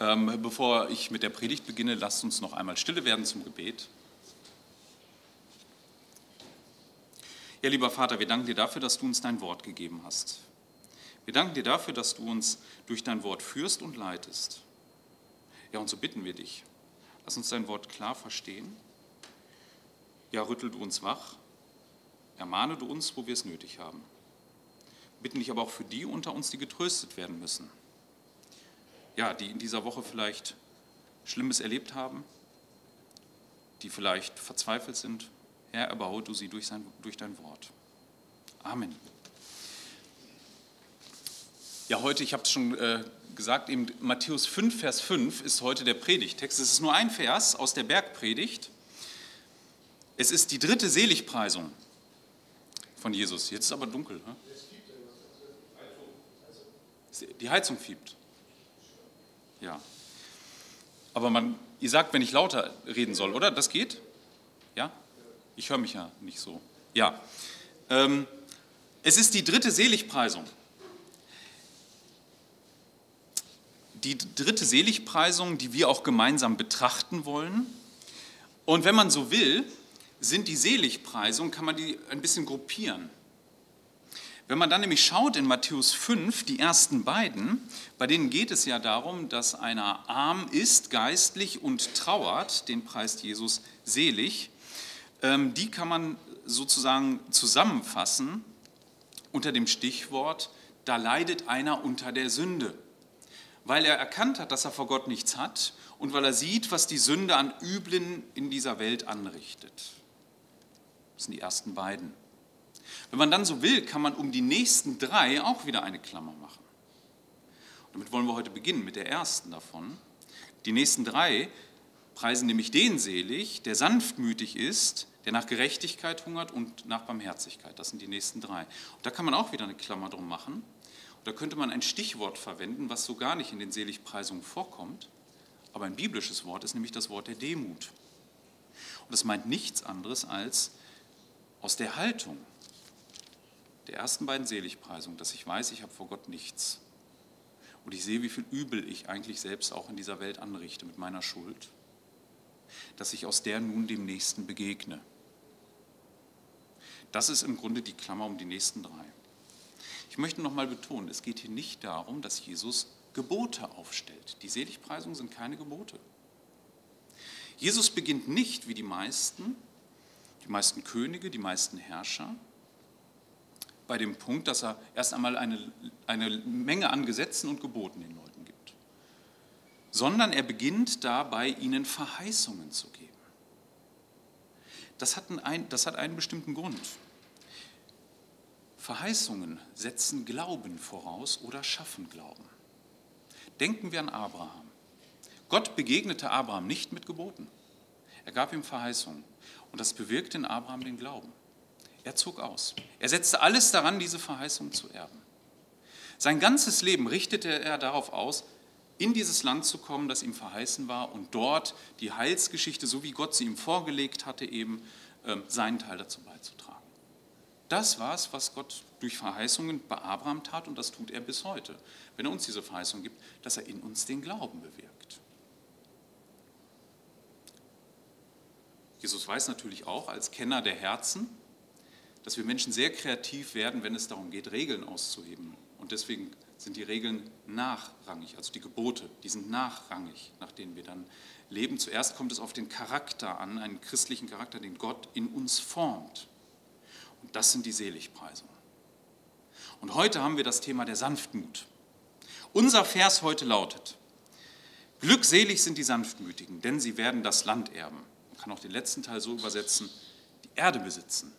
Ähm, bevor ich mit der Predigt beginne, lasst uns noch einmal stille werden zum Gebet. Ja, lieber Vater, wir danken dir dafür, dass du uns dein Wort gegeben hast. Wir danken dir dafür, dass du uns durch dein Wort führst und leitest. Ja, und so bitten wir dich, lass uns dein Wort klar verstehen. Ja, rüttel du uns wach, ermahne du uns, wo wir es nötig haben. Bitten dich aber auch für die unter uns, die getröstet werden müssen ja, die in dieser Woche vielleicht Schlimmes erlebt haben, die vielleicht verzweifelt sind. Herr, erbaue du sie durch, sein, durch dein Wort. Amen. Ja, heute, ich habe es schon äh, gesagt, eben Matthäus 5, Vers 5 ist heute der Predigtext. Es ist nur ein Vers aus der Bergpredigt. Es ist die dritte Seligpreisung von Jesus. Jetzt ist aber dunkel. Ne? Die Heizung fiebt. Ja. Aber man, ihr sagt, wenn ich lauter reden soll, oder? Das geht? Ja? Ich höre mich ja nicht so. Ja. Ähm, es ist die dritte Seligpreisung. Die dritte Seligpreisung, die wir auch gemeinsam betrachten wollen. Und wenn man so will, sind die Seligpreisungen, kann man die ein bisschen gruppieren. Wenn man dann nämlich schaut in Matthäus 5, die ersten beiden, bei denen geht es ja darum, dass einer arm ist geistlich und trauert, den preist Jesus selig, ähm, die kann man sozusagen zusammenfassen unter dem Stichwort, da leidet einer unter der Sünde, weil er erkannt hat, dass er vor Gott nichts hat und weil er sieht, was die Sünde an Üblen in dieser Welt anrichtet. Das sind die ersten beiden. Wenn man dann so will, kann man um die nächsten drei auch wieder eine Klammer machen. Und damit wollen wir heute beginnen mit der ersten davon. Die nächsten drei preisen nämlich den selig, der sanftmütig ist, der nach Gerechtigkeit hungert und nach Barmherzigkeit. Das sind die nächsten drei. Und da kann man auch wieder eine Klammer drum machen. Und da könnte man ein Stichwort verwenden, was so gar nicht in den Seligpreisungen vorkommt. Aber ein biblisches Wort ist nämlich das Wort der Demut. Und das meint nichts anderes als aus der Haltung, der ersten beiden Seligpreisungen, dass ich weiß, ich habe vor Gott nichts. Und ich sehe, wie viel Übel ich eigentlich selbst auch in dieser Welt anrichte mit meiner Schuld, dass ich aus der nun dem Nächsten begegne. Das ist im Grunde die Klammer um die nächsten drei. Ich möchte nochmal betonen, es geht hier nicht darum, dass Jesus Gebote aufstellt. Die Seligpreisungen sind keine Gebote. Jesus beginnt nicht wie die meisten, die meisten Könige, die meisten Herrscher, bei dem Punkt, dass er erst einmal eine, eine Menge an Gesetzen und Geboten den Leuten gibt, sondern er beginnt dabei, ihnen Verheißungen zu geben. Das hat, einen, das hat einen bestimmten Grund. Verheißungen setzen Glauben voraus oder schaffen Glauben. Denken wir an Abraham. Gott begegnete Abraham nicht mit Geboten. Er gab ihm Verheißungen. Und das bewirkte in Abraham den Glauben. Er zog aus. Er setzte alles daran, diese Verheißung zu erben. Sein ganzes Leben richtete er darauf aus, in dieses Land zu kommen, das ihm verheißen war und dort die Heilsgeschichte, so wie Gott sie ihm vorgelegt hatte, eben ähm, seinen Teil dazu beizutragen. Das war es, was Gott durch Verheißungen bei Abraham tat und das tut er bis heute, wenn er uns diese Verheißung gibt, dass er in uns den Glauben bewirkt. Jesus weiß natürlich auch als Kenner der Herzen, dass wir Menschen sehr kreativ werden, wenn es darum geht, Regeln auszuheben. Und deswegen sind die Regeln nachrangig, also die Gebote, die sind nachrangig, nach denen wir dann leben. Zuerst kommt es auf den Charakter an, einen christlichen Charakter, den Gott in uns formt. Und das sind die Seligpreisungen. Und heute haben wir das Thema der Sanftmut. Unser Vers heute lautet, Glückselig sind die Sanftmütigen, denn sie werden das Land erben. Man kann auch den letzten Teil so übersetzen, die Erde besitzen.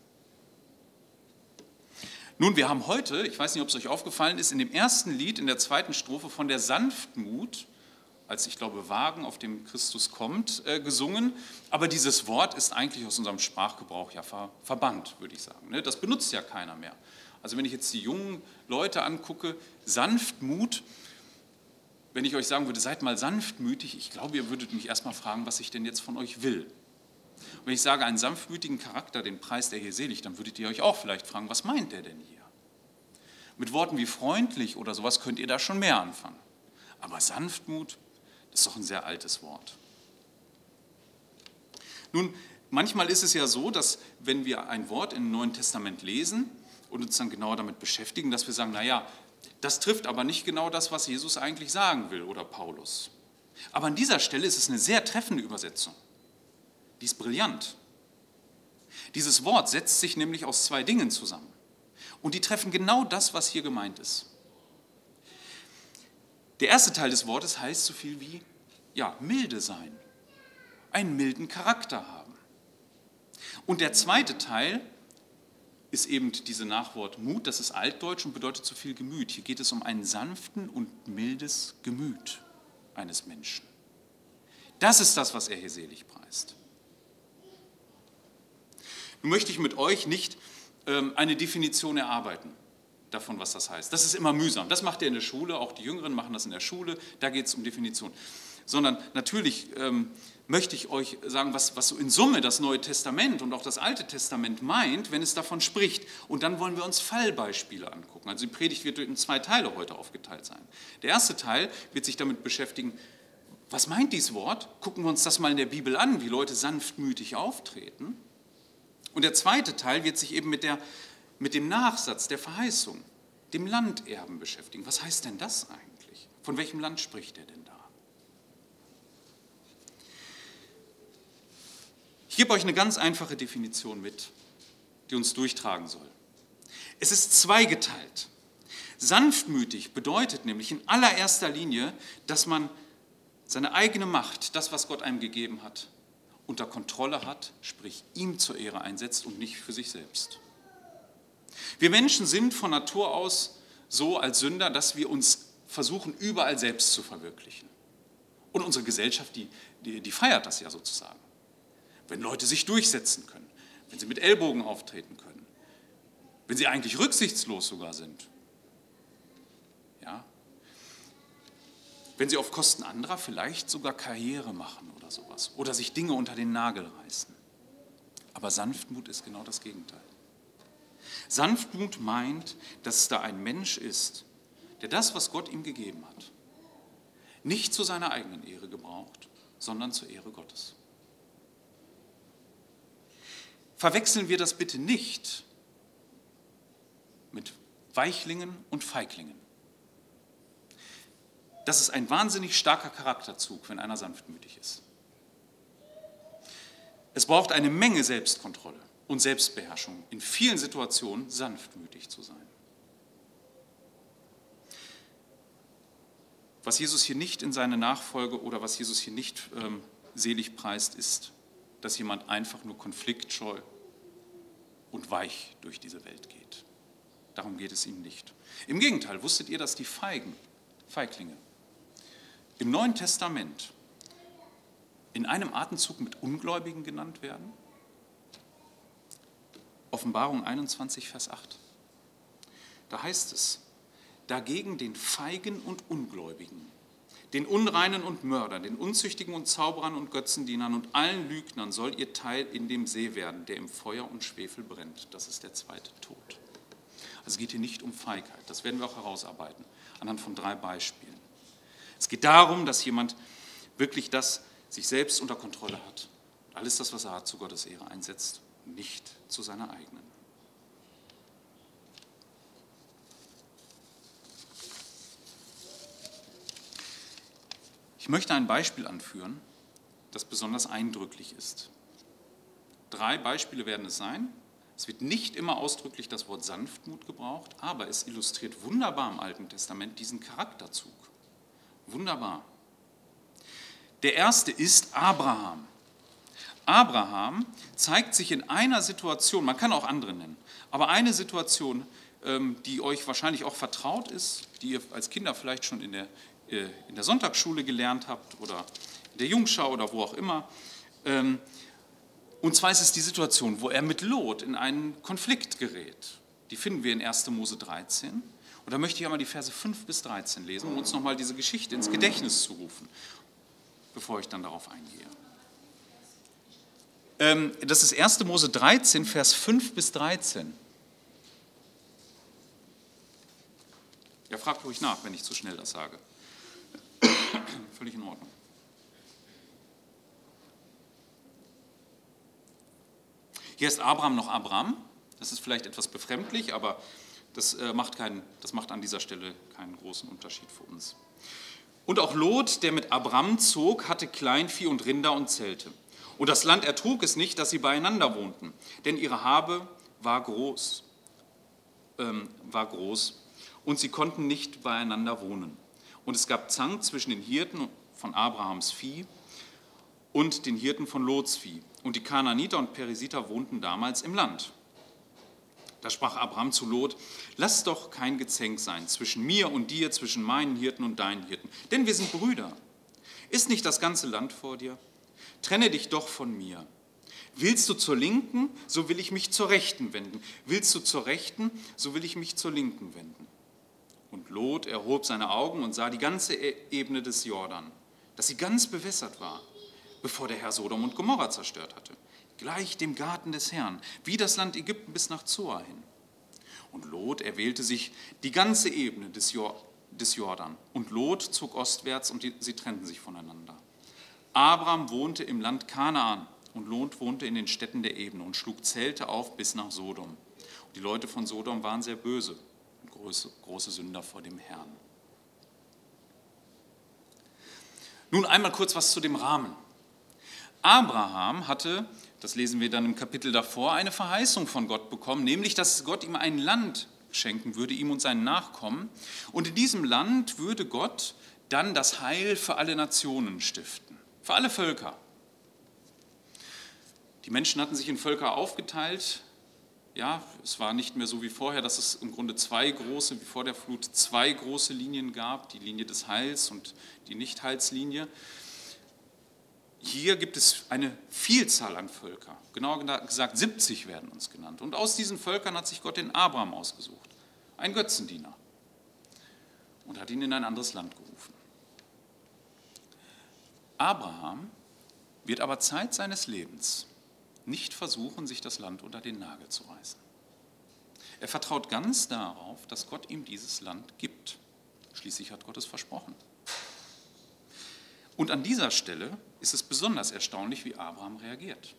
Nun, wir haben heute, ich weiß nicht, ob es euch aufgefallen ist, in dem ersten Lied, in der zweiten Strophe von der Sanftmut, als ich glaube Wagen, auf dem Christus kommt, äh, gesungen. Aber dieses Wort ist eigentlich aus unserem Sprachgebrauch ja ver verbannt, würde ich sagen. Ne? Das benutzt ja keiner mehr. Also wenn ich jetzt die jungen Leute angucke, Sanftmut, wenn ich euch sagen würde, seid mal sanftmütig, ich glaube, ihr würdet mich erstmal fragen, was ich denn jetzt von euch will. Und wenn ich sage, einen sanftmütigen Charakter, den Preis der hier selig, dann würdet ihr euch auch vielleicht fragen, was meint der denn hier? Mit Worten wie freundlich oder sowas könnt ihr da schon mehr anfangen. Aber Sanftmut, Das ist doch ein sehr altes Wort. Nun, manchmal ist es ja so, dass wenn wir ein Wort im Neuen Testament lesen und uns dann genauer damit beschäftigen, dass wir sagen, naja, das trifft aber nicht genau das, was Jesus eigentlich sagen will oder Paulus. Aber an dieser Stelle ist es eine sehr treffende Übersetzung. Die ist brillant. Dieses Wort setzt sich nämlich aus zwei Dingen zusammen. Und die treffen genau das, was hier gemeint ist. Der erste Teil des Wortes heißt so viel wie, ja, milde sein, einen milden Charakter haben. Und der zweite Teil ist eben diese Nachwort Mut, das ist altdeutsch und bedeutet so viel Gemüt. Hier geht es um ein sanften und mildes Gemüt eines Menschen. Das ist das, was er hier selig preist. Nun möchte ich mit euch nicht ähm, eine Definition erarbeiten davon, was das heißt. Das ist immer mühsam. Das macht ihr in der Schule, auch die Jüngeren machen das in der Schule, da geht es um Definition. Sondern natürlich ähm, möchte ich euch sagen, was, was so in Summe das Neue Testament und auch das Alte Testament meint, wenn es davon spricht. Und dann wollen wir uns Fallbeispiele angucken. Also die Predigt wird in zwei Teile heute aufgeteilt sein. Der erste Teil wird sich damit beschäftigen, was meint dieses Wort? Gucken wir uns das mal in der Bibel an, wie Leute sanftmütig auftreten. Und der zweite Teil wird sich eben mit, der, mit dem Nachsatz der Verheißung, dem Landerben beschäftigen. Was heißt denn das eigentlich? Von welchem Land spricht er denn da? Ich gebe euch eine ganz einfache Definition mit, die uns durchtragen soll. Es ist zweigeteilt. Sanftmütig bedeutet nämlich in allererster Linie, dass man seine eigene Macht, das, was Gott einem gegeben hat, unter Kontrolle hat, sprich ihm zur Ehre einsetzt und nicht für sich selbst. Wir Menschen sind von Natur aus so als Sünder, dass wir uns versuchen, überall selbst zu verwirklichen. Und unsere Gesellschaft, die, die, die feiert das ja sozusagen. Wenn Leute sich durchsetzen können, wenn sie mit Ellbogen auftreten können, wenn sie eigentlich rücksichtslos sogar sind. Ja? Wenn sie auf Kosten anderer vielleicht sogar Karriere machen oder sowas oder sich Dinge unter den Nagel reißen. Aber Sanftmut ist genau das Gegenteil. Sanftmut meint, dass da ein Mensch ist, der das, was Gott ihm gegeben hat, nicht zu seiner eigenen Ehre gebraucht, sondern zur Ehre Gottes. Verwechseln wir das bitte nicht mit Weichlingen und Feiglingen. Das ist ein wahnsinnig starker Charakterzug, wenn einer sanftmütig ist. Es braucht eine Menge Selbstkontrolle und Selbstbeherrschung, in vielen Situationen sanftmütig zu sein. Was Jesus hier nicht in seine Nachfolge oder was Jesus hier nicht ähm, selig preist, ist, dass jemand einfach nur konfliktscheu und weich durch diese Welt geht. Darum geht es ihm nicht. Im Gegenteil, wusstet ihr, dass die Feigen, Feiglinge, im Neuen Testament in einem Atemzug mit Ungläubigen genannt werden? Offenbarung 21, Vers 8. Da heißt es, dagegen den Feigen und Ungläubigen, den Unreinen und Mördern, den Unzüchtigen und Zauberern und Götzendienern und allen Lügnern soll ihr Teil in dem See werden, der im Feuer und Schwefel brennt. Das ist der zweite Tod. Also es geht hier nicht um Feigheit, das werden wir auch herausarbeiten, anhand von drei Beispielen. Es geht darum, dass jemand wirklich das sich selbst unter Kontrolle hat. Alles das, was er hat, zu Gottes Ehre einsetzt, nicht zu seiner eigenen. Ich möchte ein Beispiel anführen, das besonders eindrücklich ist. Drei Beispiele werden es sein. Es wird nicht immer ausdrücklich das Wort Sanftmut gebraucht, aber es illustriert wunderbar im Alten Testament diesen Charakterzug. Wunderbar. Der erste ist Abraham. Abraham zeigt sich in einer Situation, man kann auch andere nennen, aber eine Situation, ähm, die euch wahrscheinlich auch vertraut ist, die ihr als Kinder vielleicht schon in der, äh, in der Sonntagsschule gelernt habt oder in der Jungschau oder wo auch immer. Ähm, und zwar ist es die Situation, wo er mit Lot in einen Konflikt gerät. Die finden wir in 1. Mose 13. Und da möchte ich einmal die Verse 5 bis 13 lesen, um uns nochmal diese Geschichte ins Gedächtnis zu rufen, bevor ich dann darauf eingehe. Ähm, das ist 1. Mose 13, Vers 5 bis 13. Ja, fragt ruhig nach, wenn ich zu schnell das sage. Völlig in Ordnung. Hier ist Abraham noch Abraham. Das ist vielleicht etwas befremdlich, aber das äh, macht, keinen, das macht an dieser Stelle keinen großen Unterschied für uns. Und auch Lot, der mit Abraham zog, hatte Kleinvieh und Rinder und Zelte. Und das Land ertrug es nicht, dass sie beieinander wohnten, denn ihre Habe war groß, ähm, war groß und sie konnten nicht beieinander wohnen. Und es gab Zank zwischen den Hirten von Abrahams Vieh und den Hirten von Lots Vieh. Und die Kanaaniter und Perisiter wohnten damals im Land. Da sprach Abraham zu Lot, lass doch kein Gezänk sein zwischen mir und dir, zwischen meinen Hirten und deinen Hirten, denn wir sind Brüder. Ist nicht das ganze Land vor dir? Trenne dich doch von mir. Willst du zur Linken, so will ich mich zur Rechten wenden. Willst du zur Rechten, so will ich mich zur Linken wenden. Und Lot erhob seine Augen und sah die ganze e- Ebene des Jordan, dass sie ganz bewässert war, bevor der Herr Sodom und Gomorra zerstört hatte gleich dem Garten des Herrn, wie das Land Ägypten bis nach Zoar hin. Und Lot erwählte sich die ganze Ebene des, Jordan. Und Lot zog ostwärts und sie trennten sich voneinander. Abraham wohnte im Land Kanaan und Lot wohnte in den Städten der Ebene und schlug Zelte auf bis nach Sodom. Und die Leute von Sodom waren sehr böse und große, große Sünder vor dem Herrn. Nun einmal kurz was zu dem Rahmen. Abraham hatte das lesen wir dann im Kapitel davor, eine Verheißung von Gott bekommen, nämlich dass Gott ihm ein Land schenken würde, ihm und seinen Nachkommen. Und in diesem Land würde Gott dann das Heil für alle Nationen stiften, für alle Völker. Die Menschen hatten sich in Völker aufgeteilt. Ja, es war nicht mehr so wie vorher, dass es im Grunde zwei große, wie vor der Flut, zwei große Linien gab, die Linie des Heils und die Nicht-Heilslinie. Hier gibt es eine Vielzahl an Völkern. Genauer gesagt, 70 werden uns genannt. Und aus diesen Völkern hat sich Gott den Abraham ausgesucht, ein Götzendiener, und hat ihn in ein anderes Land gerufen. Abraham wird aber Zeit seines Lebens nicht versuchen, sich das Land unter den Nagel zu reißen. Er vertraut ganz darauf, dass Gott ihm dieses Land gibt. Schließlich hat Gott es versprochen. Und an dieser Stelle ist es besonders erstaunlich, wie Abraham reagiert.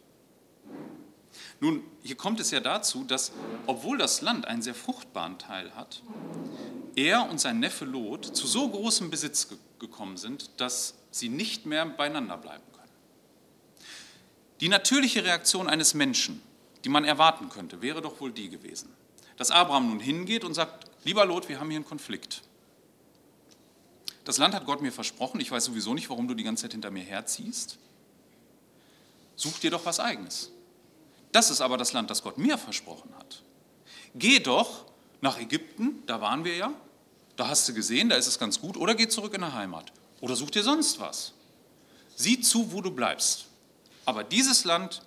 Nun, hier kommt es ja dazu, dass, obwohl das Land einen sehr fruchtbaren Teil hat, er und sein Neffe Lot zu so großem Besitz ge gekommen sind, dass sie nicht mehr beieinander bleiben können. Die natürliche Reaktion eines Menschen, die man erwarten könnte, wäre doch wohl die gewesen, dass Abraham nun hingeht und sagt, lieber Lot, wir haben hier einen Konflikt. Das Land hat Gott mir versprochen. Ich weiß sowieso nicht, warum du die ganze Zeit hinter mir herziehst. Such dir doch was eigenes. Das ist aber das Land, das Gott mir versprochen hat. Geh doch nach Ägypten, da waren wir ja. Da hast du gesehen, da ist es ganz gut. Oder geh zurück in die Heimat. Oder such dir sonst was. Sieh zu, wo du bleibst. Aber dieses Land,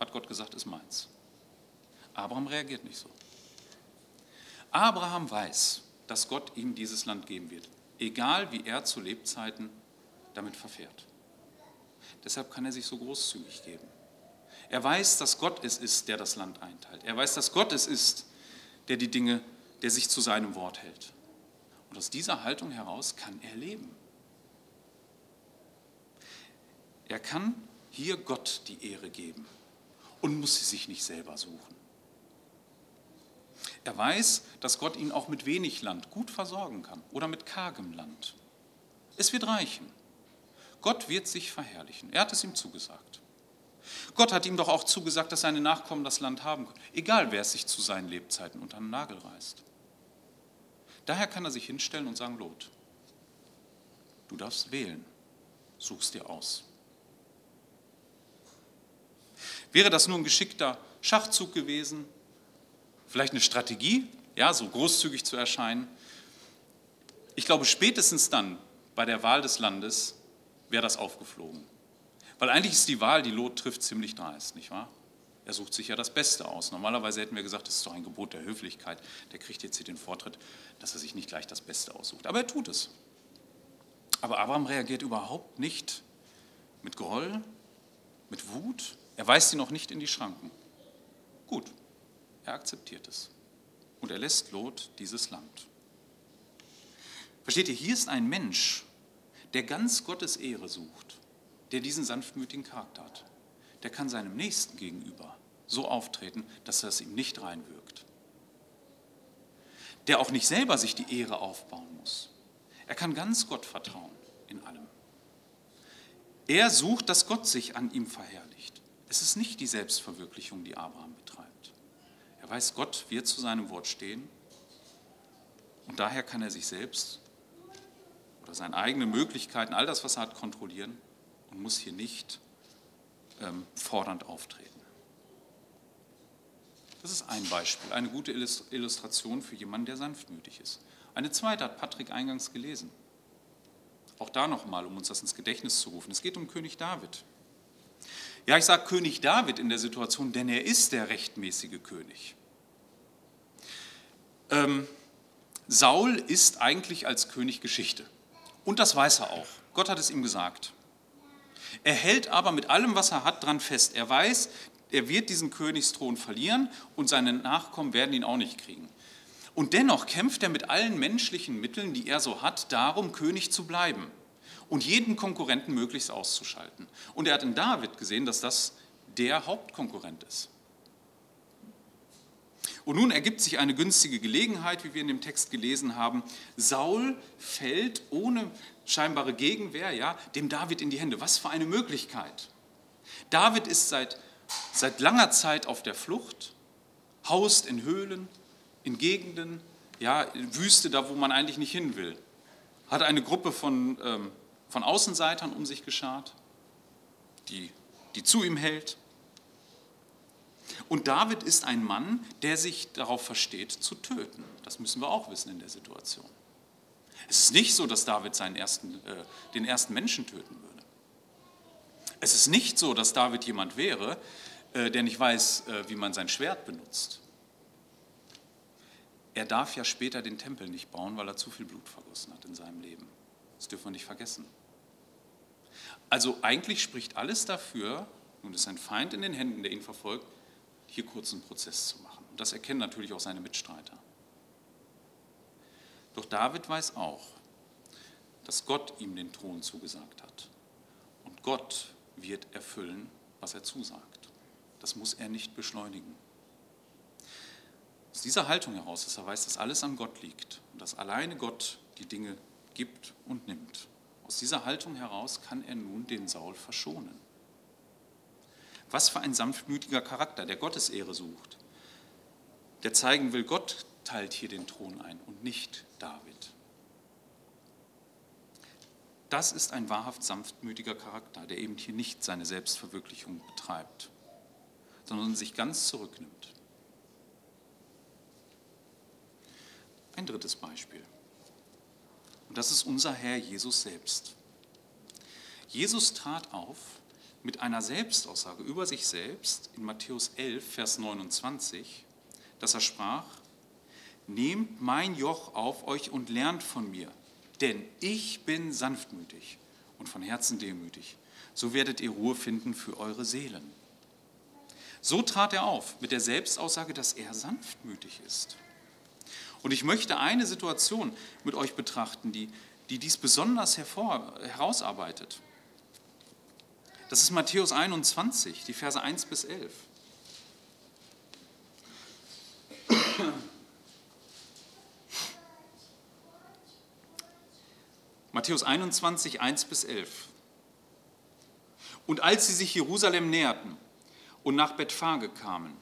hat Gott gesagt, ist meins. Abraham reagiert nicht so. Abraham weiß, dass Gott ihm dieses Land geben wird egal wie er zu Lebzeiten damit verfährt. Deshalb kann er sich so großzügig geben. Er weiß, dass Gott es ist, der das Land einteilt. Er weiß, dass Gott es ist, der die Dinge, der sich zu seinem Wort hält. Und aus dieser Haltung heraus kann er leben. Er kann hier Gott die Ehre geben und muss sie sich nicht selber suchen. Er weiß, dass Gott ihn auch mit wenig Land gut versorgen kann oder mit kargem Land. Es wird reichen. Gott wird sich verherrlichen. Er hat es ihm zugesagt. Gott hat ihm doch auch zugesagt, dass seine Nachkommen das Land haben können, egal wer es sich zu seinen Lebzeiten unter den Nagel reißt. Daher kann er sich hinstellen und sagen, Lot, du darfst wählen, suchst dir aus. Wäre das nur ein geschickter Schachzug gewesen, vielleicht eine Strategie, ja, so großzügig zu erscheinen. Ich glaube, spätestens dann bei der Wahl des Landes wäre das aufgeflogen. Weil eigentlich ist die Wahl, die Lot trifft, ziemlich dreist, nicht wahr? Er sucht sich ja das Beste aus. Normalerweise hätten wir gesagt, das ist doch ein Gebot der Höflichkeit. Der kriegt jetzt hier den Vortritt, dass er sich nicht gleich das Beste aussucht. Aber er tut es. Aber Abraham reagiert überhaupt nicht mit Groll, mit Wut. Er weist sie noch nicht in die Schranken. Gut, er akzeptiert es. Und er lässt Lot dieses Land. Versteht ihr, hier ist ein Mensch, der ganz Gottes Ehre sucht, der diesen sanftmütigen Charakter hat. Der kann seinem Nächsten gegenüber so auftreten, dass das ihm nicht reinwirkt. Der auch nicht selber sich die Ehre aufbauen muss. Er kann ganz Gott vertrauen in allem. Er sucht, dass Gott sich an ihm verherrlicht. Es ist nicht die Selbstverwirklichung, die Abraham betreibt. Er weiß, Gott wird zu seinem Wort stehen und daher kann er sich selbst oder seine eigenen Möglichkeiten, all das, was er hat, kontrollieren und muss hier nicht ähm, fordernd auftreten. Das ist ein Beispiel, eine gute Illustration für jemanden, der sanftmütig ist. Eine zweite hat Patrick eingangs gelesen. Auch da nochmal, um uns das ins Gedächtnis zu rufen. Es geht um König David. Ja, ich sage König David in der Situation, denn er ist der rechtmäßige König. Ähm, Saul ist eigentlich als König Geschichte. Und das weiß er auch. Gott hat es ihm gesagt. Er hält aber mit allem, was er hat, dran fest. Er weiß, er wird diesen Königsthron verlieren und seine Nachkommen werden ihn auch nicht kriegen. Und dennoch kämpft er mit allen menschlichen Mitteln, die er so hat, darum, König zu bleiben und jeden Konkurrenten möglichst auszuschalten. Und er hat in David gesehen, dass das der Hauptkonkurrent ist. Und nun ergibt sich eine günstige Gelegenheit, wie wir in dem Text gelesen haben. Saul fällt ohne scheinbare Gegenwehr ja, dem David in die Hände. Was für eine Möglichkeit. David ist seit, seit langer Zeit auf der Flucht, haust in Höhlen, in Gegenden, ja, in Wüste, da wo man eigentlich nicht hin will. Hat eine Gruppe von, ähm, von Außenseitern um sich geschart, die, die zu ihm hält. Und David ist ein Mann, der sich darauf versteht, zu töten. Das müssen wir auch wissen in der Situation. Es ist nicht so, dass David seinen ersten, äh, den ersten Menschen töten würde. Es ist nicht so, dass David jemand wäre, äh, der nicht weiß, äh, wie man sein Schwert benutzt. Er darf ja später den Tempel nicht bauen, weil er zu viel Blut vergossen hat in seinem Leben. Das dürfen wir nicht vergessen. Also eigentlich spricht alles dafür, es ist ein Feind in den Händen, der ihn verfolgt, hier kurz einen Prozess zu machen. Und das erkennen natürlich auch seine Mitstreiter. Doch David weiß auch, dass Gott ihm den Thron zugesagt hat. Und Gott wird erfüllen, was er zusagt. Das muss er nicht beschleunigen. Aus dieser Haltung heraus, dass er weiß, dass alles an Gott liegt und dass alleine Gott die Dinge gibt und nimmt. Aus dieser Haltung heraus kann er nun den Saul verschonen. Was für ein sanftmütiger Charakter, der Gottesehre sucht, der zeigen will, Gott teilt hier den Thron ein und nicht David. Das ist ein wahrhaft sanftmütiger Charakter, der eben hier nicht seine Selbstverwirklichung betreibt, sondern sich ganz zurücknimmt. Ein drittes Beispiel. Und das ist unser Herr Jesus selbst. Jesus trat auf mit einer Selbstaussage über sich selbst in Matthäus 11, Vers 29, dass er sprach, Nehmt mein Joch auf euch und lernt von mir, denn ich bin sanftmütig und von Herzen demütig. So werdet ihr Ruhe finden für eure Seelen. So trat er auf mit der Selbstaussage, dass er sanftmütig ist. Und ich möchte eine Situation mit euch betrachten, die, die dies besonders hervor, herausarbeitet. Das ist Matthäus 21, die Verse 1 bis 11. Matthäus 21, 1 bis 11. Und als sie sich Jerusalem näherten und nach Bethphage kamen,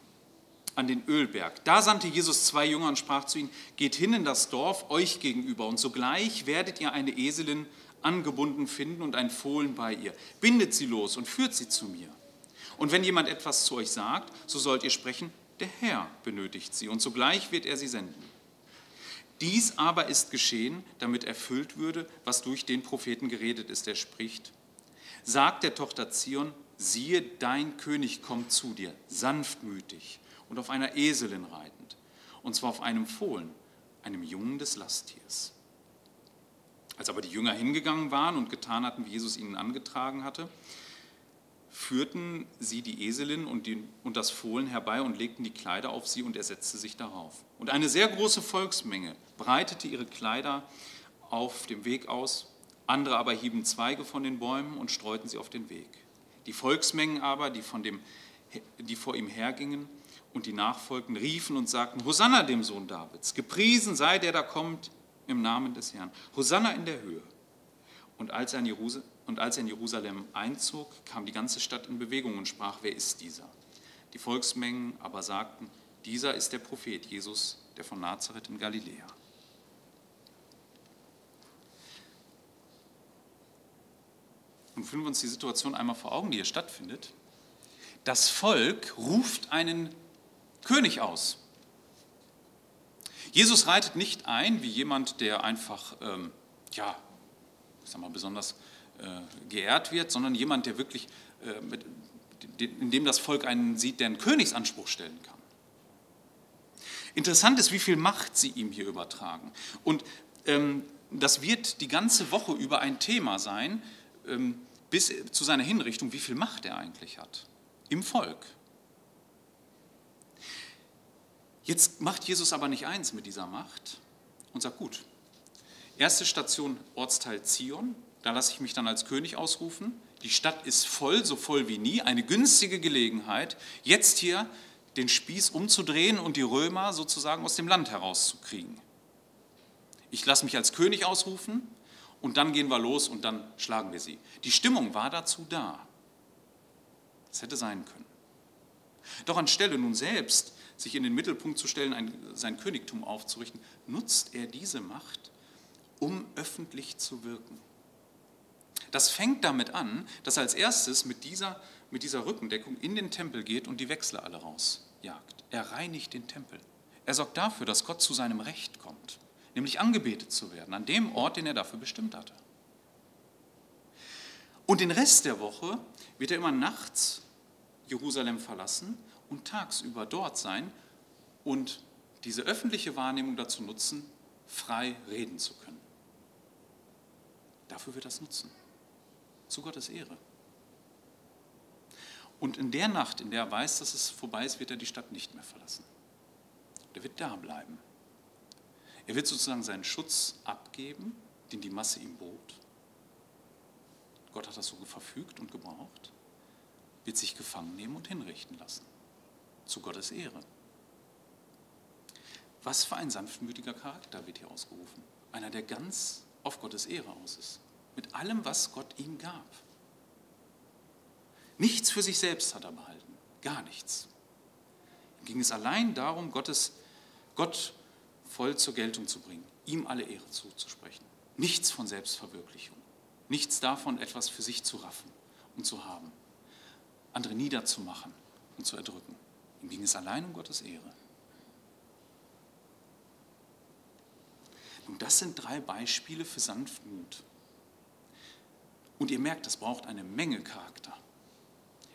an den Ölberg. Da sandte Jesus zwei Jünger und sprach zu ihnen, geht hin in das Dorf euch gegenüber und sogleich werdet ihr eine Eselin angebunden finden und ein Fohlen bei ihr. Bindet sie los und führt sie zu mir. Und wenn jemand etwas zu euch sagt, so sollt ihr sprechen, der Herr benötigt sie und sogleich wird er sie senden. Dies aber ist geschehen, damit erfüllt würde, was durch den Propheten geredet ist, der spricht, sagt der Tochter Zion, siehe, dein König kommt zu dir, sanftmütig und auf einer Eselin reitend, und zwar auf einem Fohlen, einem Jungen des Lasttiers. Als aber die Jünger hingegangen waren und getan hatten, wie Jesus ihnen angetragen hatte, führten sie die Eselin und, die, und, das Fohlen herbei und legten die Kleider auf sie und er setzte sich darauf. Und eine sehr große Volksmenge breitete ihre Kleider auf dem Weg aus, andere aber hieben Zweige von den Bäumen und streuten sie auf den Weg. Die Volksmengen aber, die von dem die vor ihm hergingen und die nachfolgten, riefen und sagten, Hosanna dem Sohn Davids, gepriesen sei der da kommt im Namen des Herrn, Hosanna in der Höhe. Und als, er in Jerusalem, und als er in Jerusalem einzog, kam die ganze Stadt in Bewegung und sprach, wer ist dieser? Die Volksmengen aber sagten, dieser ist der Prophet Jesus, der von Nazareth in Galiläa. Und fühlen wir uns die Situation einmal vor Augen, die hier stattfindet. Das Volk ruft einen König aus. Jesus reitet nicht ein wie jemand, der einfach, ähm, ja, ich sag mal, besonders äh, geehrt wird, sondern jemand, der wirklich, äh, mit, in dem das Volk einen sieht, der einen Königsanspruch stellen kann. Interessant ist, wie viel Macht sie ihm hier übertragen. Und ähm, das wird die ganze Woche über ein Thema sein, ähm, bis zu seiner Hinrichtung, wie viel Macht er eigentlich hat im Volk. Jetzt macht Jesus aber nicht eins mit dieser Macht und sagt, gut, erste Station Ortsteil Zion, da lasse ich mich dann als König ausrufen. Die Stadt ist voll, so voll wie nie, eine günstige Gelegenheit, jetzt hier den Spieß umzudrehen und die Römer sozusagen aus dem Land herauszukriegen. Ich lasse mich als König ausrufen und dann gehen wir los und dann schlagen wir sie. Die Stimmung war dazu da. Das hätte sein können. Doch anstelle nun selbst sich in den Mittelpunkt zu stellen, ein, sein Königtum aufzurichten, nutzt er diese Macht, um öffentlich zu wirken. Das fängt damit an, dass er als erstes mit dieser, mit dieser Rückendeckung in den Tempel geht und die Wechsler alle rausjagt. Er reinigt den Tempel. Er sorgt dafür, dass Gott zu seinem Recht kommt, nämlich angebetet zu werden, an dem Ort, den er dafür bestimmt hatte. Und den Rest der Woche wird er immer nachts Jerusalem verlassen und tagsüber dort sein und diese öffentliche Wahrnehmung dazu nutzen, frei reden zu können. Dafür wird es nutzen. Zu Gottes Ehre. Und in der Nacht, in der er weiß, dass es vorbei ist, wird er die Stadt nicht mehr verlassen. Er wird da bleiben. Er wird sozusagen seinen Schutz abgeben, den die Masse ihm bot. Gott hat das so verfügt und gebraucht, wird sich gefangen nehmen und hinrichten lassen zu Gottes Ehre. Was für ein sanftmütiger Charakter wird hier ausgerufen. Einer, der ganz auf Gottes Ehre aus ist. Mit allem, was Gott ihm gab. Nichts für sich selbst hat er behalten. Gar nichts. Ihm ging es allein darum, Gottes, Gott voll zur Geltung zu bringen, ihm alle Ehre zuzusprechen. Nichts von Selbstverwirklichung. Nichts davon, etwas für sich zu raffen und zu haben. Andere niederzumachen und zu erdrücken. Ihm ging es allein um Gottes Ehre. Und das sind drei Beispiele für Sanftmut. Und ihr merkt, das braucht eine Menge Charakter.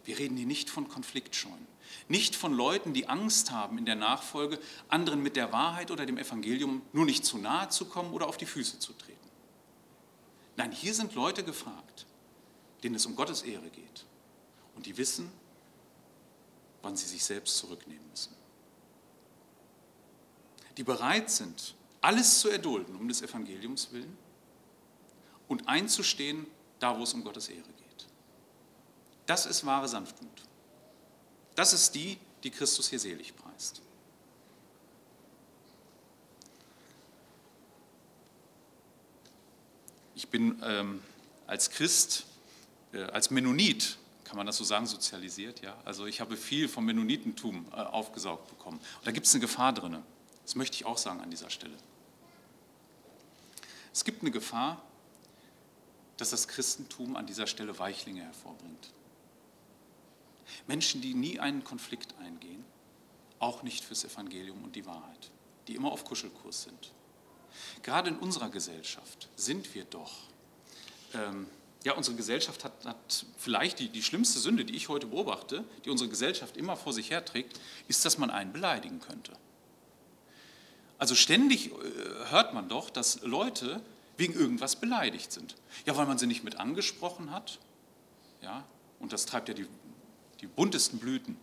Wir reden hier nicht von Konfliktscheuen, nicht von Leuten, die Angst haben in der Nachfolge, anderen mit der Wahrheit oder dem Evangelium nur nicht zu nahe zu kommen oder auf die Füße zu treten. Nein, hier sind Leute gefragt, denen es um Gottes Ehre geht und die wissen, wann sie sich selbst zurücknehmen müssen. Die bereit sind, alles zu erdulden um des Evangeliums willen und einzustehen, da wo es um Gottes Ehre geht. Das ist wahre Sanftmut. Das ist die, die Christus hier selig preist. Ich bin ähm, als Christ, äh, als Mennonit kann man das so sagen, sozialisiert. Ja? Also ich habe viel vom Mennonitentum äh, aufgesaugt bekommen. Und da gibt es eine Gefahr drin. Das möchte ich auch sagen an dieser Stelle. Es gibt eine Gefahr, dass das Christentum an dieser Stelle Weichlinge hervorbringt. Menschen, die nie einen Konflikt eingehen, auch nicht fürs Evangelium und die Wahrheit, die immer auf Kuschelkurs sind. Gerade in unserer Gesellschaft sind wir doch ähm, ja, unsere Gesellschaft hat, hat vielleicht die, die schlimmste Sünde, die ich heute beobachte, die unsere Gesellschaft immer vor sich herträgt, ist, dass man einen beleidigen könnte. Also ständig äh, hört man doch, dass Leute wegen irgendwas beleidigt sind. Ja, weil man sie nicht mit angesprochen hat. Ja, und das treibt ja die, die buntesten Blüten.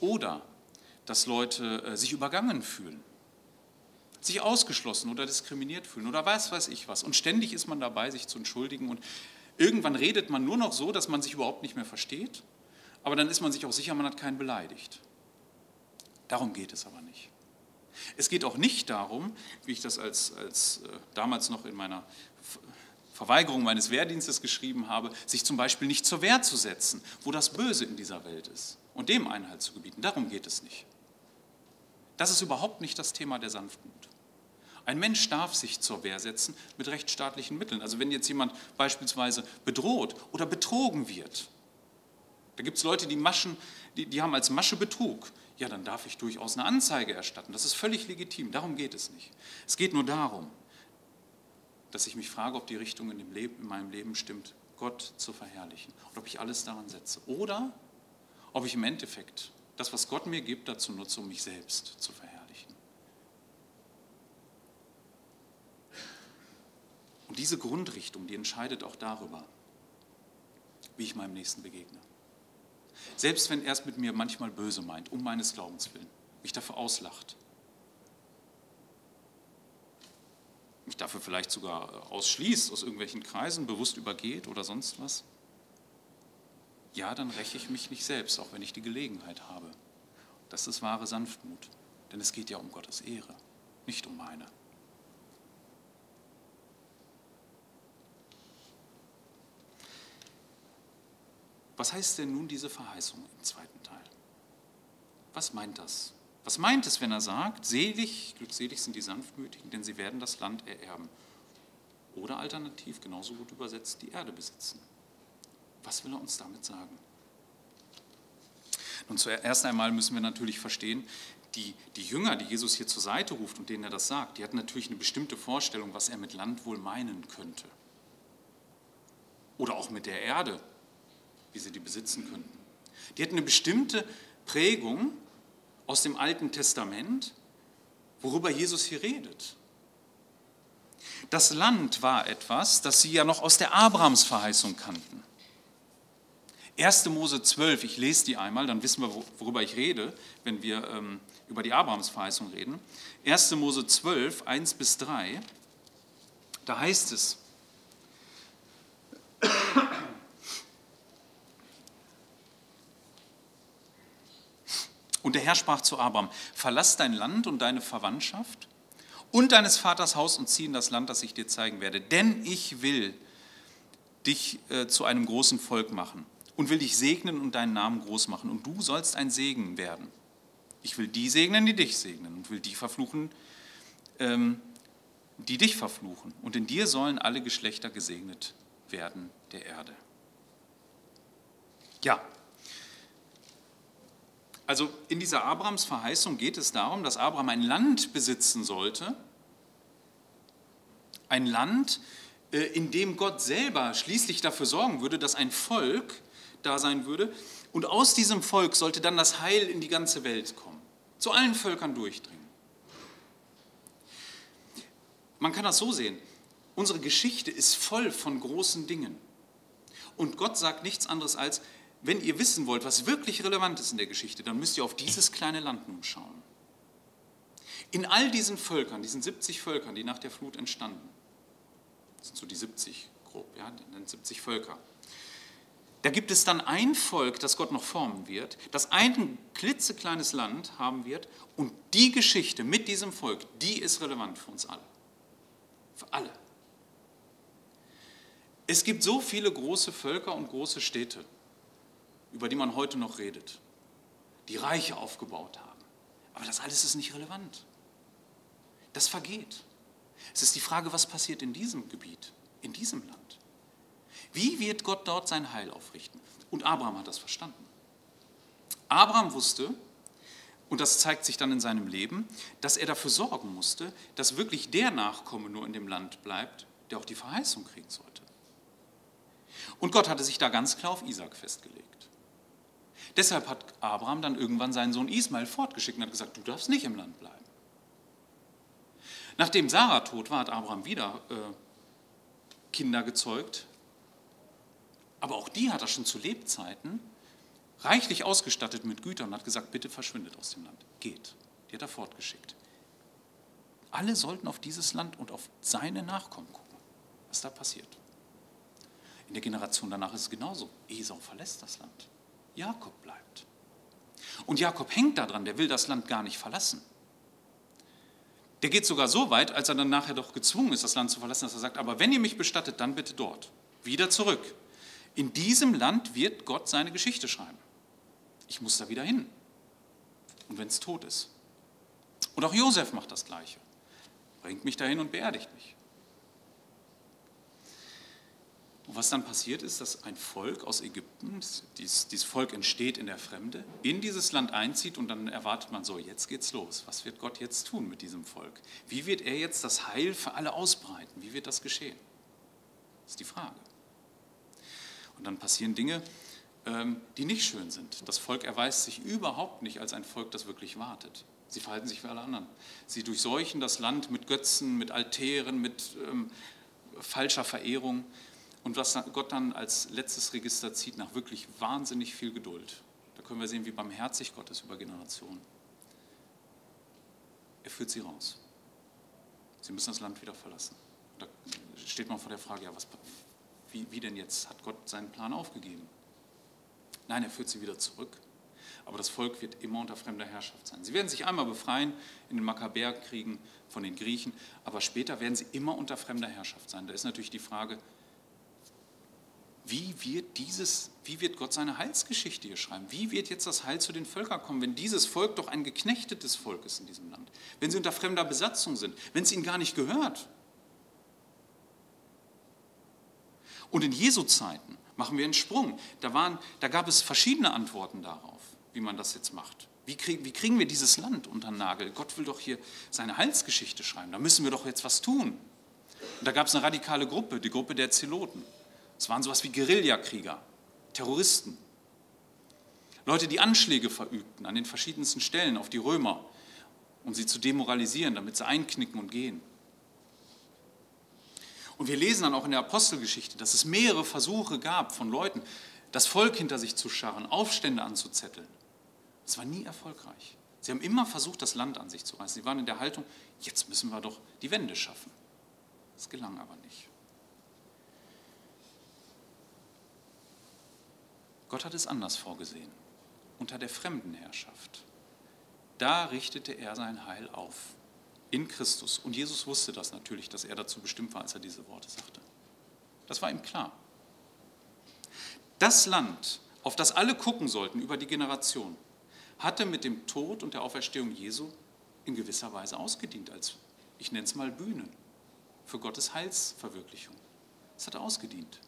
Oder dass Leute äh, sich übergangen fühlen sich ausgeschlossen oder diskriminiert fühlen oder was weiß ich was. Und ständig ist man dabei, sich zu entschuldigen und irgendwann redet man nur noch so, dass man sich überhaupt nicht mehr versteht. aber dann ist man sich auch sicher, man hat keinen beleidigt. Darum geht es aber nicht. Es geht auch nicht darum, wie ich das als, als äh, damals noch in meiner Verweigerung meines Wehrdienstes geschrieben habe, sich zum Beispiel nicht zur Wehr zu setzen, wo das Böse in dieser Welt ist und dem Einhalt zu gebieten. Darum geht es nicht. Das ist überhaupt nicht das Thema der Sanftmut. Ein Mensch darf sich zur Wehr setzen mit rechtsstaatlichen Mitteln. Also wenn jetzt jemand beispielsweise bedroht oder betrogen wird, da gibt es Leute, die, Maschen, die, die haben als Masche Betrug. Ja, dann darf ich durchaus eine Anzeige erstatten. Das ist völlig legitim. Darum geht es nicht. Es geht nur darum, dass ich mich frage, ob die Richtung in, Leben, in meinem Leben stimmt, Gott zu verherrlichen. Und ob ich alles daran setze. Oder ob ich im Endeffekt das, was Gott mir gibt, dazu nutze, um mich selbst zu verherrlichen. Und diese Grundrichtung, die entscheidet auch darüber, wie ich meinem Nächsten begegne. Selbst wenn er es mit mir manchmal böse meint, um meines Glaubens willen, mich dafür auslacht, mich dafür vielleicht sogar ausschließt, aus irgendwelchen Kreisen bewusst übergeht oder sonst was, ja, dann räche ich mich nicht selbst, auch wenn ich die Gelegenheit habe. Das ist wahre Sanftmut, denn es geht ja um Gottes Ehre, nicht um meine. Was heißt denn nun diese Verheißung im zweiten Teil? Was meint das? Was meint es, wenn er sagt, selig, glückselig sind die Sanftmütigen, denn sie werden das Land ererben? Oder alternativ, genauso gut übersetzt, die Erde besitzen. Was will er uns damit sagen? Nun, zuerst einmal müssen wir natürlich verstehen, die, die Jünger, die Jesus hier zur Seite ruft und denen er das sagt, die hatten natürlich eine bestimmte Vorstellung, was er mit Land wohl meinen könnte. Oder auch mit der Erde, wie sie die besitzen könnten. Die hatten eine bestimmte Prägung aus dem Alten Testament, worüber Jesus hier redet. Das Land war etwas, das sie ja noch aus der Abrahamsverheißung kannten. 1. Mose 12, ich lese die einmal, dann wissen wir, worüber ich rede, wenn wir ähm, über die Abrahamsverheißung reden. 1. Mose 12, 1 bis 3, da heißt es, Und der Herr sprach zu Abraham, verlass dein Land und deine Verwandtschaft und deines Vaters Haus und zieh in das Land, das ich dir zeigen werde. Denn ich will dich äh, zu einem großen Volk machen und will dich segnen und deinen Namen groß machen. Und du sollst ein Segen werden. Ich will die segnen, die dich segnen und will die verfluchen, ähm, die dich verfluchen. Und in dir sollen alle Geschlechter gesegnet werden der Erde. Ja, also in dieser Abrahams Verheißung geht es darum, dass Abraham ein Land besitzen sollte, ein Land, äh, in dem Gott selber schließlich dafür sorgen würde, dass ein Volk da sein würde. Und aus diesem Volk sollte dann das Heil in die ganze Welt kommen, zu allen Völkern durchdringen. Man kann das so sehen, unsere Geschichte ist voll von großen Dingen. Und Gott sagt nichts anderes als, wenn ihr wissen wollt, was wirklich relevant ist in der Geschichte, dann müsst ihr auf dieses kleine Land nun schauen. In all diesen Völkern, diesen 70 Völkern, die nach der Flut entstanden, das sind so die 70 grob, ja, die 70 Völker, da gibt es dann ein Volk, das Gott noch formen wird, das ein klitzekleines Land haben wird und die Geschichte mit diesem Volk, die ist relevant für uns alle. Für alle. Es gibt so viele große Völker und große Städte über die man heute noch redet, die Reiche aufgebaut haben. Aber das alles ist nicht relevant. Das vergeht. Es ist die Frage, was passiert in diesem Gebiet, in diesem Land. Wie wird Gott dort sein Heil aufrichten? Und Abraham hat das verstanden. Abraham wusste, und das zeigt sich dann in seinem Leben, dass er dafür sorgen musste, dass wirklich der Nachkomme nur in dem Land bleibt, der auch die Verheißung kriegen sollte. Und Gott hatte sich da ganz klar auf Isaac festgelegt. Deshalb hat Abraham dann irgendwann seinen Sohn Ismael fortgeschickt und hat gesagt, du darfst nicht im Land bleiben. Nachdem Sarah tot war, hat Abraham wieder äh, Kinder gezeugt. Aber auch die hat er schon zu Lebzeiten reichlich ausgestattet mit Gütern und hat gesagt, bitte verschwindet aus dem Land. Geht. Die hat er fortgeschickt. Alle sollten auf dieses Land und auf seine Nachkommen gucken, was da passiert. In der Generation danach ist es genauso. Esau verlässt das Land. Jakob bleibt. Und Jakob hängt daran, der will das Land gar nicht verlassen. Der geht sogar so weit, als er dann nachher doch gezwungen ist, das Land zu verlassen, dass er sagt, aber wenn ihr mich bestattet, dann bitte dort. Wieder zurück. In diesem Land wird Gott seine Geschichte schreiben. Ich muss da wieder hin. Und wenn es tot ist. Und auch Josef macht das Gleiche. Bringt mich dahin und beerdigt mich. Und was dann passiert ist, dass ein Volk aus Ägypten, dieses, dieses, Volk entsteht in der Fremde, in dieses Land einzieht und dann erwartet man so, jetzt geht's los. Was wird Gott jetzt tun mit diesem Volk? Wie wird er jetzt das Heil für alle ausbreiten? Wie wird das geschehen? Das ist die Frage. Und dann passieren Dinge, ähm, die nicht schön sind. Das Volk erweist sich überhaupt nicht als ein Volk, das wirklich wartet. Sie verhalten sich wie alle anderen. Sie durchseuchen das Land mit Götzen, mit Altären, mit ähm, falscher Verehrung. Und was Gott dann als letztes Register zieht, nach wirklich wahnsinnig viel Geduld. Da können wir sehen, wie barmherzig Gott ist über Generationen. Er führt sie raus. Sie müssen das Land wieder verlassen. Da steht man vor der Frage, ja, was, wie, wie denn jetzt? Hat Gott seinen Plan aufgegeben? Nein, er führt sie wieder zurück. Aber das Volk wird immer unter fremder Herrschaft sein. Sie werden sich einmal befreien in den Makkabäerkriegen von den Griechen, aber später werden sie immer unter fremder Herrschaft sein. Da ist natürlich die Frage, wie wird, dieses, wie wird Gott seine Heilsgeschichte hier schreiben? Wie wird jetzt das Heil zu den Völkern kommen, wenn dieses Volk doch ein geknechtetes Volk ist in diesem Land? Wenn sie unter fremder Besatzung sind, wenn es ihnen gar nicht gehört? Und in Jesu Zeiten machen wir einen Sprung. Da, waren, da gab es verschiedene Antworten darauf, wie man das jetzt macht. Wie, krieg, wie kriegen wir dieses Land unter den Nagel? Gott will doch hier seine Heilsgeschichte schreiben. Da müssen wir doch jetzt was tun. Und da gab es eine radikale Gruppe, die Gruppe der Zeloten. Es waren sowas wie Guerillakrieger, Terroristen, Leute, die Anschläge verübten an den verschiedensten Stellen auf die Römer, um sie zu demoralisieren, damit sie einknicken und gehen. Und wir lesen dann auch in der Apostelgeschichte, dass es mehrere Versuche gab von Leuten, das Volk hinter sich zu scharren, Aufstände anzuzetteln. Es war nie erfolgreich. Sie haben immer versucht, das Land an sich zu reißen. Sie waren in der Haltung, jetzt müssen wir doch die Wende schaffen. Das gelang aber nicht. Gott hat es anders vorgesehen, unter der Fremdenherrschaft. Da richtete er sein Heil auf, in Christus. Und Jesus wusste das natürlich, dass er dazu bestimmt war, als er diese Worte sagte. Das war ihm klar. Das Land, auf das alle gucken sollten über die Generation, hatte mit dem Tod und der Auferstehung Jesu in gewisser Weise ausgedient, als, ich nenne es mal, Bühne für Gottes Heilsverwirklichung. Es hat ausgedient.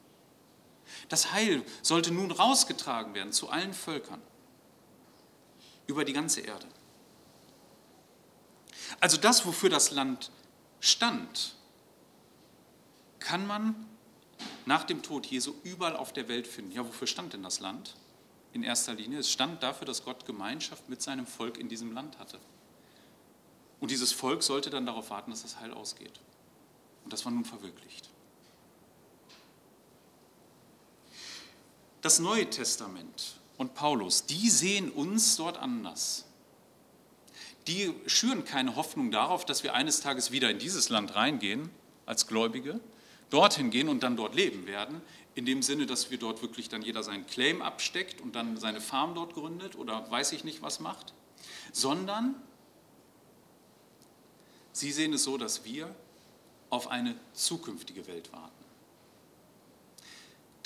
Das Heil sollte nun rausgetragen werden zu allen Völkern über die ganze Erde. Also das, wofür das Land stand, kann man nach dem Tod Jesu überall auf der Welt finden. Ja, wofür stand denn das Land? In erster Linie, es stand dafür, dass Gott Gemeinschaft mit seinem Volk in diesem Land hatte. Und dieses Volk sollte dann darauf warten, dass das Heil ausgeht. Und das war nun verwirklicht. Das Neue Testament und Paulus, die sehen uns dort anders. Die schüren keine Hoffnung darauf, dass wir eines Tages wieder in dieses Land reingehen als Gläubige, dorthin gehen und dann dort leben werden, in dem Sinne, dass wir dort wirklich dann jeder seinen Claim absteckt und dann seine Farm dort gründet oder weiß ich nicht was macht, sondern sie sehen es so, dass wir auf eine zukünftige Welt warten.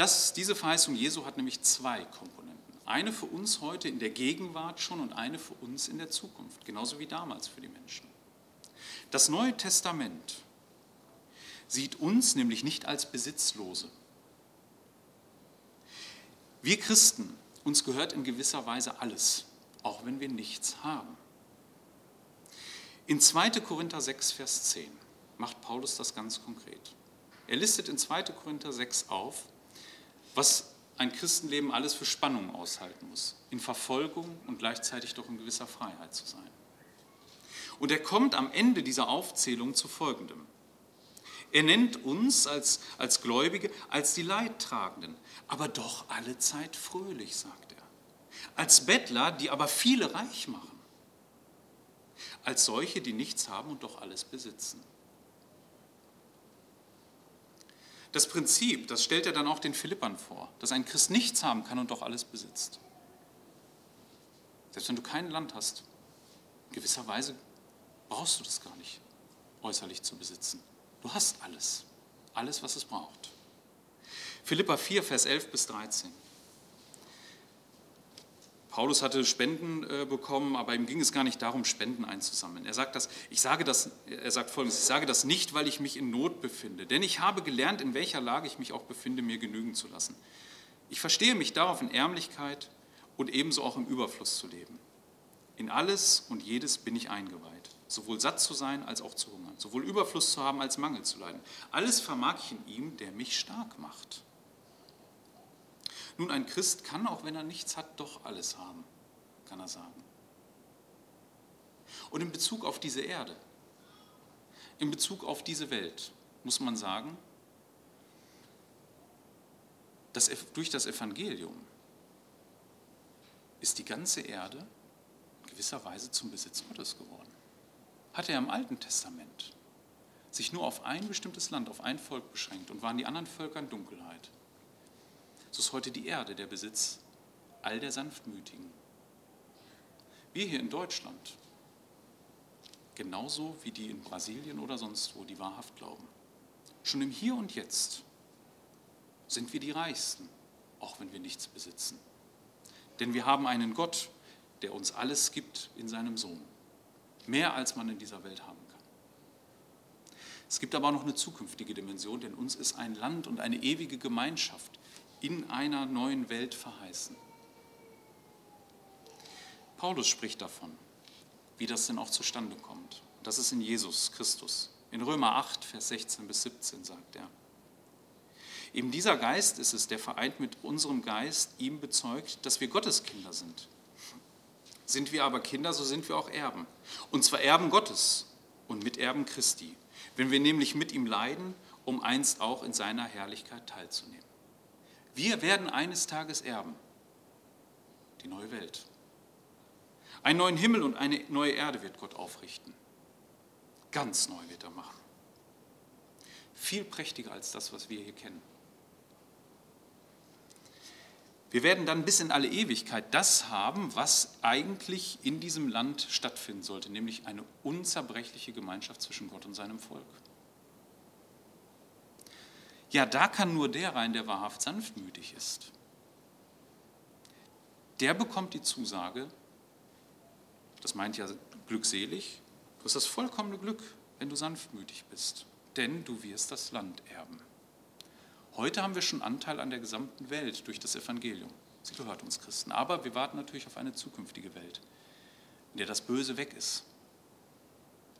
Das, diese Verheißung Jesu hat nämlich zwei Komponenten. Eine für uns heute in der Gegenwart schon und eine für uns in der Zukunft, genauso wie damals für die Menschen. Das Neue Testament sieht uns nämlich nicht als Besitzlose. Wir Christen, uns gehört in gewisser Weise alles, auch wenn wir nichts haben. In 2. Korinther 6, Vers 10 macht Paulus das ganz konkret. Er listet in 2. Korinther 6 auf, was ein Christenleben alles für Spannungen aushalten muss, in Verfolgung und gleichzeitig doch in gewisser Freiheit zu sein. Und er kommt am Ende dieser Aufzählung zu Folgendem. Er nennt uns als, als Gläubige als die Leidtragenden, aber doch alle Zeit fröhlich, sagt er. Als Bettler, die aber viele reich machen. Als solche, die nichts haben und doch alles besitzen. Das Prinzip, das stellt er dann auch den Philippern vor, dass ein Christ nichts haben kann und doch alles besitzt. Selbst wenn du kein Land hast, in gewisser Weise brauchst du das gar nicht äußerlich zu besitzen. Du hast alles, alles, was es braucht. Philippa 4, Vers 11 bis 13. Paulus hatte Spenden äh, bekommen, aber ihm ging es gar nicht darum, Spenden einzusammeln. Er sagt, das, ich sage das, er sagt folgendes, ich sage das nicht, weil ich mich in Not befinde, denn ich habe gelernt, in welcher Lage ich mich auch befinde, mir genügen zu lassen. Ich verstehe mich darauf, in Ärmlichkeit und ebenso auch im Überfluss zu leben. In alles und jedes bin ich eingeweiht, sowohl satt zu sein als auch zu hungern, sowohl Überfluss zu haben als Mangel zu leiden. Alles vermag ich in ihm, der mich stark macht. Nun, ein Christ kann, auch wenn er nichts hat, doch alles haben, kann er sagen. Und in Bezug auf diese Erde, in Bezug auf diese Welt, muss man sagen, dass durch das Evangelium ist die ganze Erde in gewisser Weise zum Besitz Gottes geworden. Hat er im Alten Testament sich nur auf ein bestimmtes Land, auf ein Volk beschränkt und waren die anderen Völker in Dunkelheit so ist heute die Erde der Besitz all der Sanftmütigen. Wir hier in Deutschland, genauso wie die in Brasilien oder sonst wo, die wahrhaft glauben. Schon im Hier und Jetzt sind wir die Reichsten, auch wenn wir nichts besitzen. Denn wir haben einen Gott, der uns alles gibt in seinem Sohn. Mehr als man in dieser Welt haben kann. Es gibt aber auch noch eine zukünftige Dimension, denn uns ist ein Land und eine ewige Gemeinschaft in einer neuen Welt verheißen. Paulus spricht davon, wie das denn auch zustande kommt. Das ist in Jesus Christus. In Römer 8, Vers 16 bis 17 sagt er. Eben dieser Geist ist es, der vereint mit unserem Geist ihm bezeugt, dass wir Gottes Kinder sind. Sind wir aber Kinder, so sind wir auch Erben. Und zwar Erben Gottes und Miterben Christi, wenn wir nämlich mit ihm leiden, um einst auch in seiner Herrlichkeit teilzunehmen. Wir werden eines Tages erben. Die neue Welt. Einen neuen Himmel und eine neue Erde wird Gott aufrichten. Ganz neu wird er machen. Viel prächtiger als das, was wir hier kennen. Wir werden dann bis in alle Ewigkeit das haben, was eigentlich in diesem Land stattfinden sollte, nämlich eine unzerbrechliche Gemeinschaft zwischen Gott und seinem Volk. Ja, da kann nur der rein, der wahrhaft sanftmütig ist. Der bekommt die Zusage, das meint ja glückselig, du hast das vollkommene Glück, wenn du sanftmütig bist, denn du wirst das Land erben. Heute haben wir schon Anteil an der gesamten Welt durch das Evangelium. Sie gehört uns Christen. Aber wir warten natürlich auf eine zukünftige Welt, in der das Böse weg ist,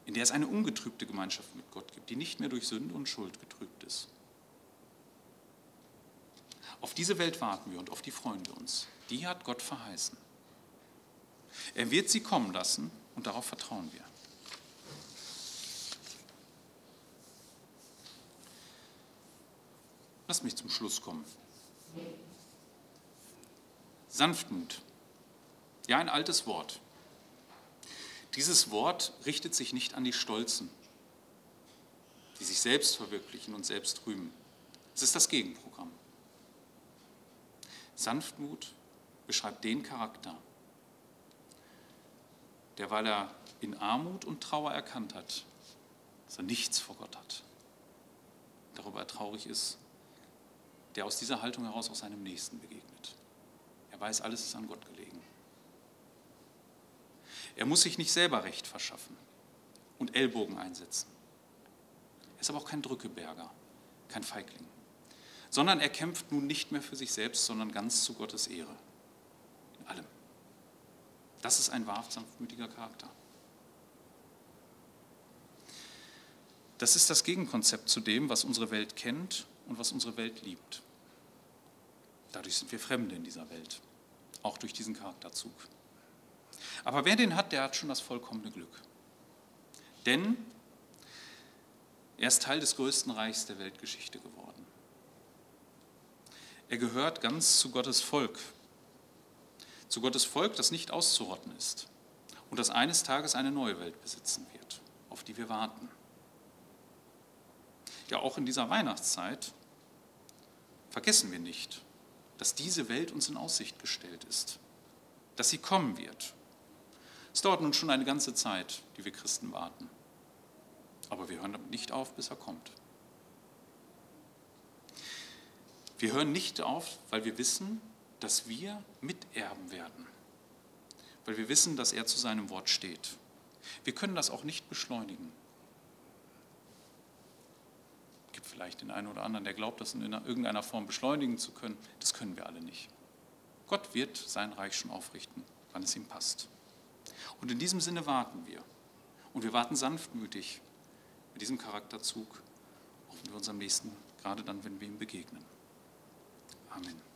in der es eine ungetrübte Gemeinschaft mit Gott gibt, die nicht mehr durch Sünde und Schuld getrübt ist. Auf diese Welt warten wir und auf die freuen wir uns. Die hat Gott verheißen. Er wird sie kommen lassen und darauf vertrauen wir. Lass mich zum Schluss kommen. Sanftmut. Ja, ein altes Wort. Dieses Wort richtet sich nicht an die Stolzen, die sich selbst verwirklichen und selbst rühmen. Es ist das Gegenprogramm. Sanftmut beschreibt den Charakter, der, weil er in Armut und Trauer erkannt hat, dass er nichts vor Gott hat, darüber traurig ist, der aus dieser Haltung heraus auch seinem Nächsten begegnet. Er weiß, alles ist an Gott gelegen. Er muss sich nicht selber Recht verschaffen und Ellbogen einsetzen. Er ist aber auch kein Drückeberger, kein Feigling sondern er kämpft nun nicht mehr für sich selbst, sondern ganz zu Gottes Ehre. In allem. Das ist ein wahrhaft sanftmütiger Charakter. Das ist das Gegenkonzept zu dem, was unsere Welt kennt und was unsere Welt liebt. Dadurch sind wir Fremde in dieser Welt, auch durch diesen Charakterzug. Aber wer den hat, der hat schon das vollkommene Glück. Denn er ist Teil des größten Reichs der Weltgeschichte geworden. Er gehört ganz zu Gottes Volk. Zu Gottes Volk, das nicht auszurotten ist und das eines Tages eine neue Welt besitzen wird, auf die wir warten. Ja, auch in dieser Weihnachtszeit vergessen wir nicht, dass diese Welt uns in Aussicht gestellt ist, dass sie kommen wird Es dauert nun schon eine ganze Zeit, die wir Christen warten. Aber wir hören nicht auf, bis er kommt. Wir hören nicht auf, weil wir wissen, dass wir miterben werden. Weil wir wissen, dass er zu seinem Wort steht. Wir können das auch nicht beschleunigen. Es gibt vielleicht den einen oder anderen, der glaubt, das in irgendeiner Form beschleunigen zu können. Das können wir alle nicht. Gott wird sein Reich schon aufrichten, wann es ihm passt. Und in diesem Sinne warten wir. Und wir warten sanftmütig mit diesem Charakterzug auf unserem Nächsten, gerade dann, wenn wir ihm begegnen. Amen.